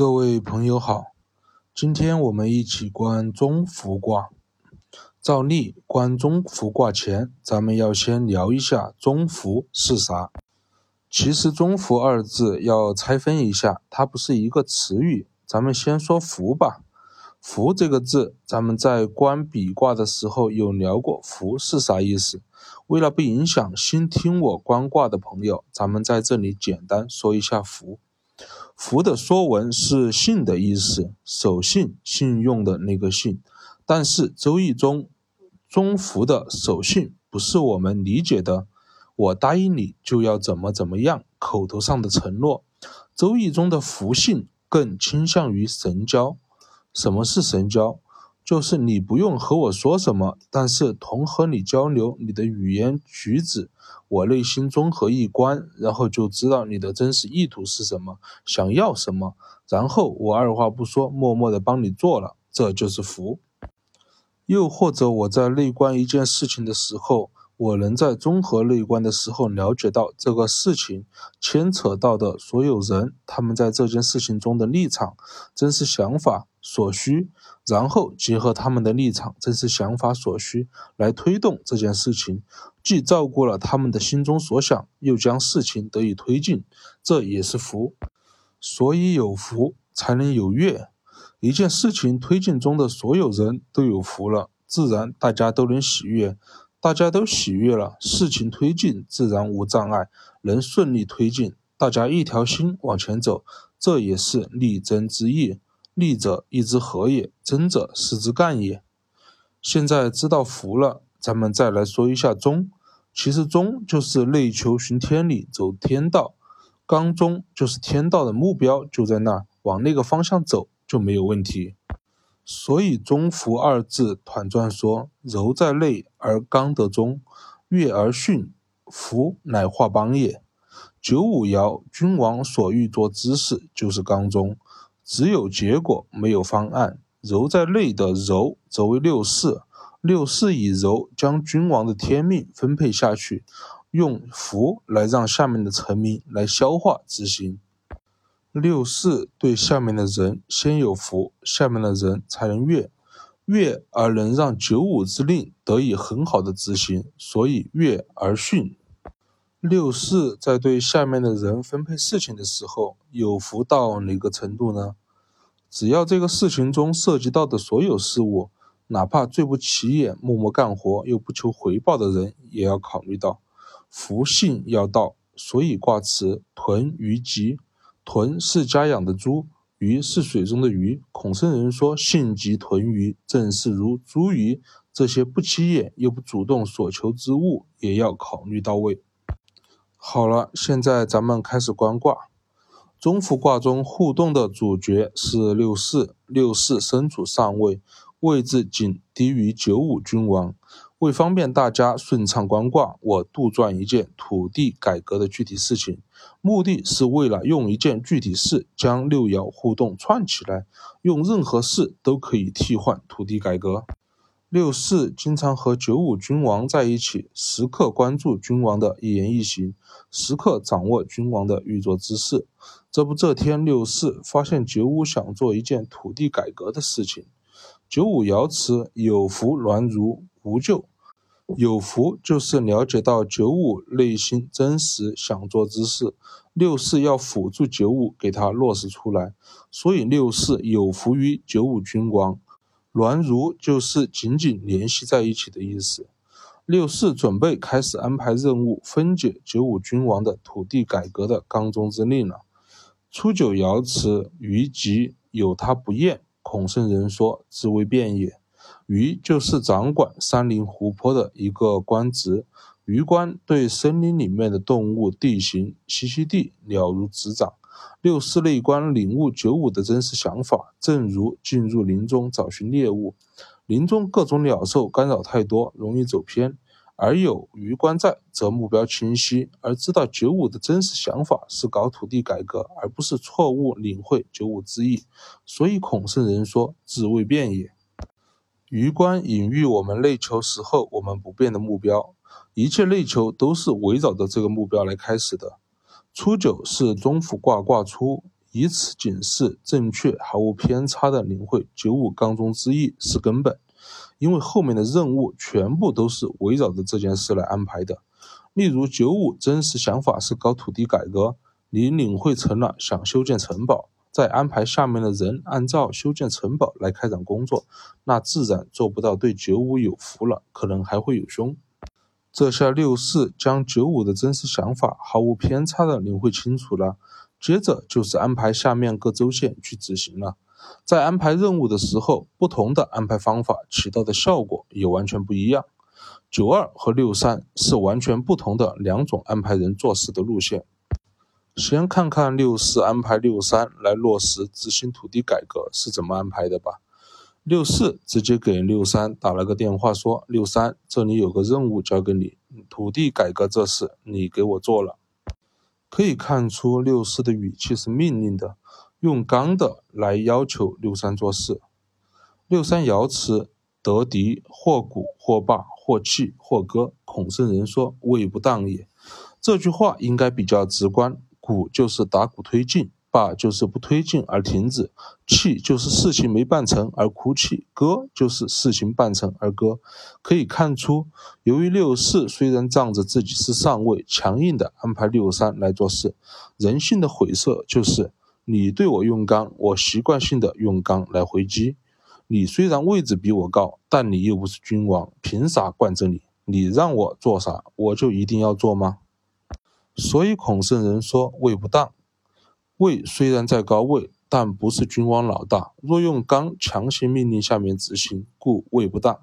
各位朋友好，今天我们一起观中孚卦。照例观中孚卦前，咱们要先聊一下中孚是啥。其实中孚二字要拆分一下，它不是一个词语。咱们先说孚吧。孚这个字，咱们在观比卦的时候有聊过，孚是啥意思？为了不影响新听我观卦的朋友，咱们在这里简单说一下孚。福的说文是信的意思，守信、信用的那个信。但是《周易》中中福的守信不是我们理解的“我答应你就要怎么怎么样”口头上的承诺。《周易》中的福信更倾向于神交。什么是神交？就是你不用和我说什么，但是同和你交流，你的语言举止，我内心综合一观，然后就知道你的真实意图是什么，想要什么，然后我二话不说，默默的帮你做了，这就是福。又或者我在内观一件事情的时候。我能在综合内观的时候了解到这个事情牵扯到的所有人，他们在这件事情中的立场、真实想法、所需，然后结合他们的立场、真实想法、所需来推动这件事情，既照顾了他们的心中所想，又将事情得以推进，这也是福。所以有福才能有悦，一件事情推进中的所有人都有福了，自然大家都能喜悦。大家都喜悦了，事情推进自然无障碍，能顺利推进。大家一条心往前走，这也是力争之意。力者一之合也，争者失之干也。现在知道福了，咱们再来说一下中。其实中就是内求寻天理，走天道。刚中就是天道的目标就在那儿，往那个方向走就没有问题。所以“中孚”二字，团传说：“柔在内而刚得中，悦而巽，孚乃化邦也。”九五爻君王所欲做之事就是刚中，只有结果没有方案。柔在内的柔则为六四，六四以柔将君王的天命分配下去，用福来让下面的臣民来消化执行。六四对下面的人先有福，下面的人才能悦，悦而能让九五之令得以很好的执行，所以悦而训。六四在对下面的人分配事情的时候，有福到哪个程度呢？只要这个事情中涉及到的所有事物，哪怕最不起眼、默默干活又不求回报的人，也要考虑到福性要到，所以卦辞豚鱼吉。豚是家养的猪，鱼是水中的鱼。孔圣人说：“性急豚鱼，正是如猪鱼。”这些不起眼又不主动所求之物，也要考虑到位。好了，现在咱们开始观卦。中孚卦中互动的主角是六四，六四身处上位，位置仅低于九五君王。为方便大家顺畅观卦，我杜撰一件土地改革的具体事情，目的是为了用一件具体事将六爻互动串起来，用任何事都可以替换土地改革。六四经常和九五君王在一起，时刻关注君王的一言一行，时刻掌握君王的欲做之事。这不，这天六四发现九五想做一件土地改革的事情。九五爻辞：有福鸾如，无咎。有福就是了解到九五内心真实想做之事，六四要辅助九五给他落实出来，所以六四有福于九五君王。鸾如就是紧紧联系在一起的意思。六四准备开始安排任务，分解九五君王的土地改革的缸中之令了。初九爻辞：于吉，有他不厌。孔圣人说：自为变也。鱼就是掌管山林湖泊的一个官职，鱼官对森林里面的动物、地形、栖息地了如指掌。六四内观领悟九五的真实想法，正如进入林中找寻猎物，林中各种鸟兽干扰太多，容易走偏；而有余官在，则目标清晰，而知道九五的真实想法是搞土地改革，而不是错误领会九五之意。所以孔圣人说：“自未变也。”余观隐喻我们内求时候我们不变的目标，一切内求都是围绕着这个目标来开始的。初九是中孚卦卦初，以此警示正确、毫无偏差的领会九五刚中之意是根本，因为后面的任务全部都是围绕着这件事来安排的。例如，九五真实想法是搞土地改革，你领会成了想修建城堡，再安排下面的人按照修建城堡来开展工作，那自然做不到对九五有福了，可能还会有凶。这下六四将九五的真实想法毫无偏差的领会清楚了，接着就是安排下面各州县去执行了。在安排任务的时候，不同的安排方法起到的效果也完全不一样。九二和六三是完全不同的两种安排人做事的路线。先看看六四安排六三来落实执行土地改革是怎么安排的吧。六四直接给六三打了个电话，说：“六三，这里有个任务交给你，土地改革这事你给我做了。”可以看出六四的语气是命令的，用刚的来要求六三做事。六三瑶池得敌，或鼓或罢，或弃或割。孔圣人说：“位不当也。”这句话应该比较直观，鼓就是打鼓推进。罢就是不推进而停止，弃就是事情没办成而哭泣，割就是事情办成而割。可以看出，由于六四虽然仗着自己是上位，强硬的安排六三来做事，人性的毁色就是你对我用刚，我习惯性的用刚来回击。你虽然位置比我高，但你又不是君王，凭啥惯着你？你让我做啥，我就一定要做吗？所以孔圣人说位不当。位虽然在高位，但不是君王老大。若用刚强行命令下面执行，故位不当。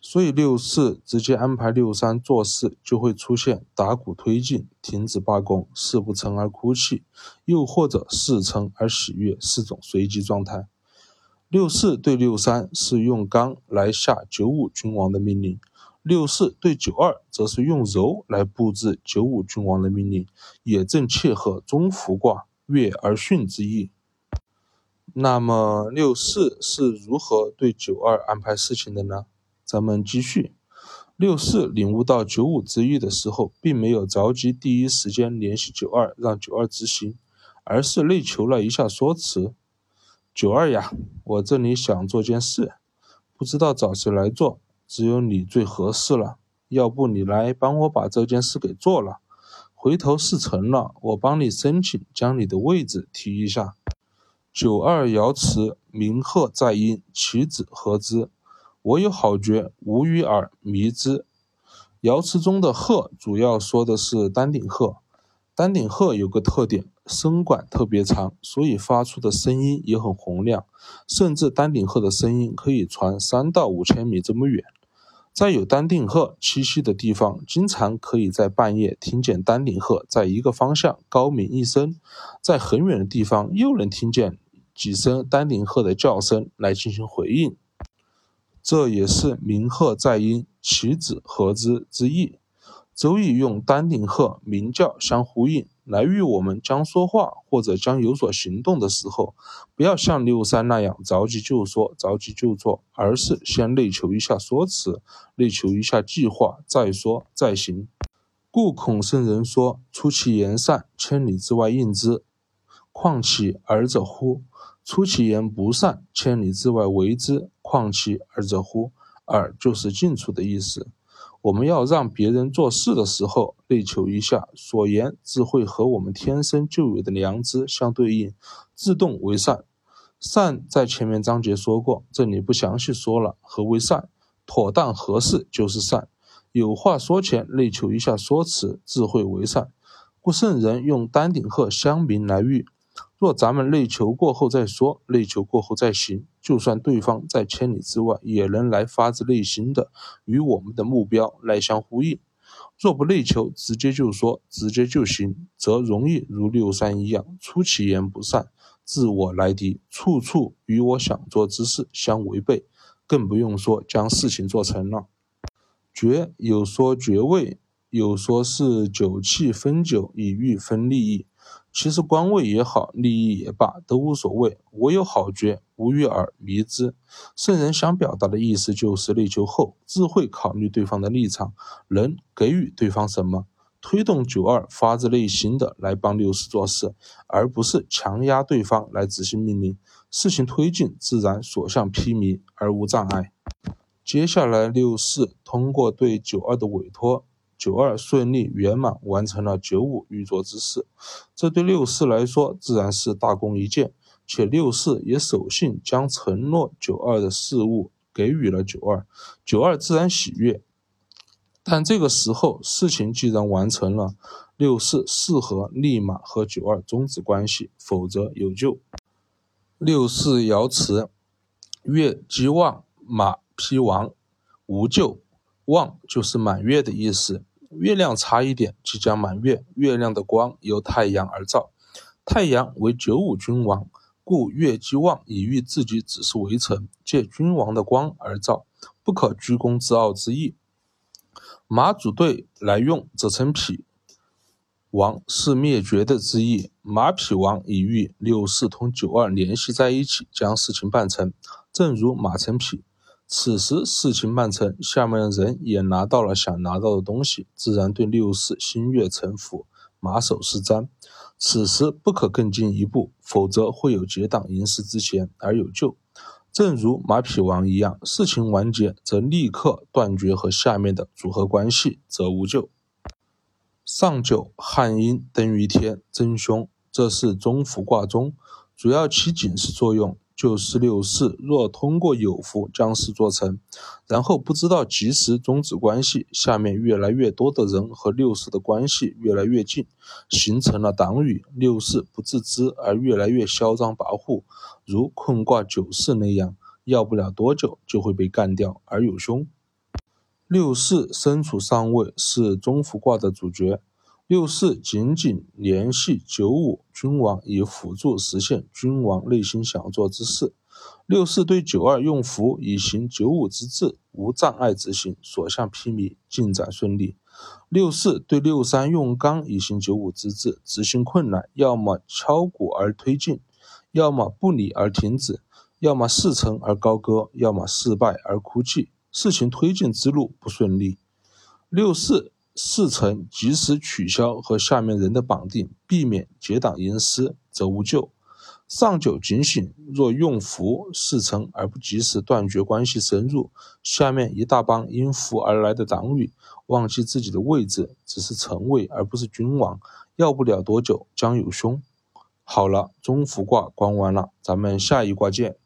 所以六四直接安排六三做事，就会出现打鼓推进、停止罢工、事不成而哭泣，又或者事成而喜悦四种随机状态。六四对六三是用刚来下九五君王的命令，六四对九二则是用柔来布置九五君王的命令，也正切合中孚卦。悦而巽之意。那么六四是如何对九二安排事情的呢？咱们继续。六四领悟到九五之意的时候，并没有着急第一时间联系九二，让九二执行，而是内求了一下说辞：“九二呀，我这里想做件事，不知道找谁来做，只有你最合适了。要不你来帮我把这件事给做了。”回头事成了，我帮你申请将你的位置提一下。九二爻辞，鸣鹤在阴，其子何之？我有好觉，无与耳迷之。瑶池中的鹤主要说的是丹顶鹤。丹顶鹤有个特点，声管特别长，所以发出的声音也很洪亮，甚至丹顶鹤的声音可以传三到五千米这么远。在有丹顶鹤栖息的地方，经常可以在半夜听见丹顶鹤在一个方向高鸣一声，在很远的地方又能听见几声丹顶鹤的叫声来进行回应。这也是鸣鹤在阴，其子何之之意。周易用丹顶鹤鸣叫相呼应。来与我们将说话或者将有所行动的时候，不要像六三那样着急就说、着急就做，而是先内求一下说辞，内求一下计划，再说再行。故孔圣人说：“出其言善，千里之外应之；况其尔者乎？出其言不善，千里之外为之；况其尔者乎？尔就是近处的意思。”我们要让别人做事的时候，内求一下，所言自会和我们天生就有的良知相对应，自动为善。善在前面章节说过，这里不详细说了。何为善？妥当合适就是善。有话说前，内求一下说辞，自会为善。故圣人用丹顶鹤相鸣来喻。若咱们内求过后再说，内求过后再行，就算对方在千里之外，也能来发自内心的与我们的目标来相呼应。若不内求，直接就说，直接就行，则容易如六三一样，出其言不善，自我来敌，处处与我想做之事相违背，更不用说将事情做成了。爵有说爵位，有说是酒器分酒以欲分利益。其实官位也好，利益也罢，都无所谓。我有好觉，无欲而迷之。圣人想表达的意思就是内求后，自会考虑对方的立场，能给予对方什么，推动九二发自内心的来帮六四做事，而不是强压对方来执行命令。事情推进自然所向披靡而无障碍。接下来，六四通过对九二的委托，九二顺利圆满完成了九五预作之事，这对六四来说自然是大功一件，且六四也守信将承诺九二的事物给予了九二，九二自然喜悦。但这个时候，事情既然完成了，六四适合立马和九二终止关系，否则有救。六四爻辞：月既旺，马披王，无咎。旺就是满月的意思，月亮差一点即将满月，月亮的光由太阳而照，太阳为九五君王，故越既旺，以喻自己只是微臣，借君王的光而照，不可居功自傲之意。马组队来用，则称匹王，是灭绝的之意。马匹王以喻六四同九二联系在一起，将事情办成。正如马成匹，此时事情办成，下面的人也拿到了想拿到的东西，自然对六四心悦诚服，马首是瞻。此时不可更进一步，否则会有结党营私之嫌而有救。正如马匹王一样，事情完结则立刻断绝和下面的组合关系，则无救。上九汉阴登于天，真凶，这是中孚卦中主要起警示作用。就是六四若通过有福将事做成，然后不知道及时终止关系，下面越来越多的人和六四的关系越来越近，形成了党羽，六四不自知而越来越嚣张跋扈，如困卦九四那样，要不了多久就会被干掉而有凶。六四身处上位，是中孚卦的主角。六四紧紧联系九五君王，以辅助实现君王内心想做之事。六四对九二用符以行九五之志，无障碍执行，所向披靡，进展顺利。六四对六三用刚以行九五之志，执行困难，要么敲鼓而推进，要么不理而停止，要么事成而高歌，要么失败而哭泣，事情推进之路不顺利。六四。事成及时取消和下面人的绑定，避免结党营私，则无救。上九警醒：若用福事成而不及时断绝关系深入，下面一大帮因福而来的党羽，忘记自己的位置，只是臣位而不是君王，要不了多久将有凶。好了，中孚卦观完了，咱们下一卦见。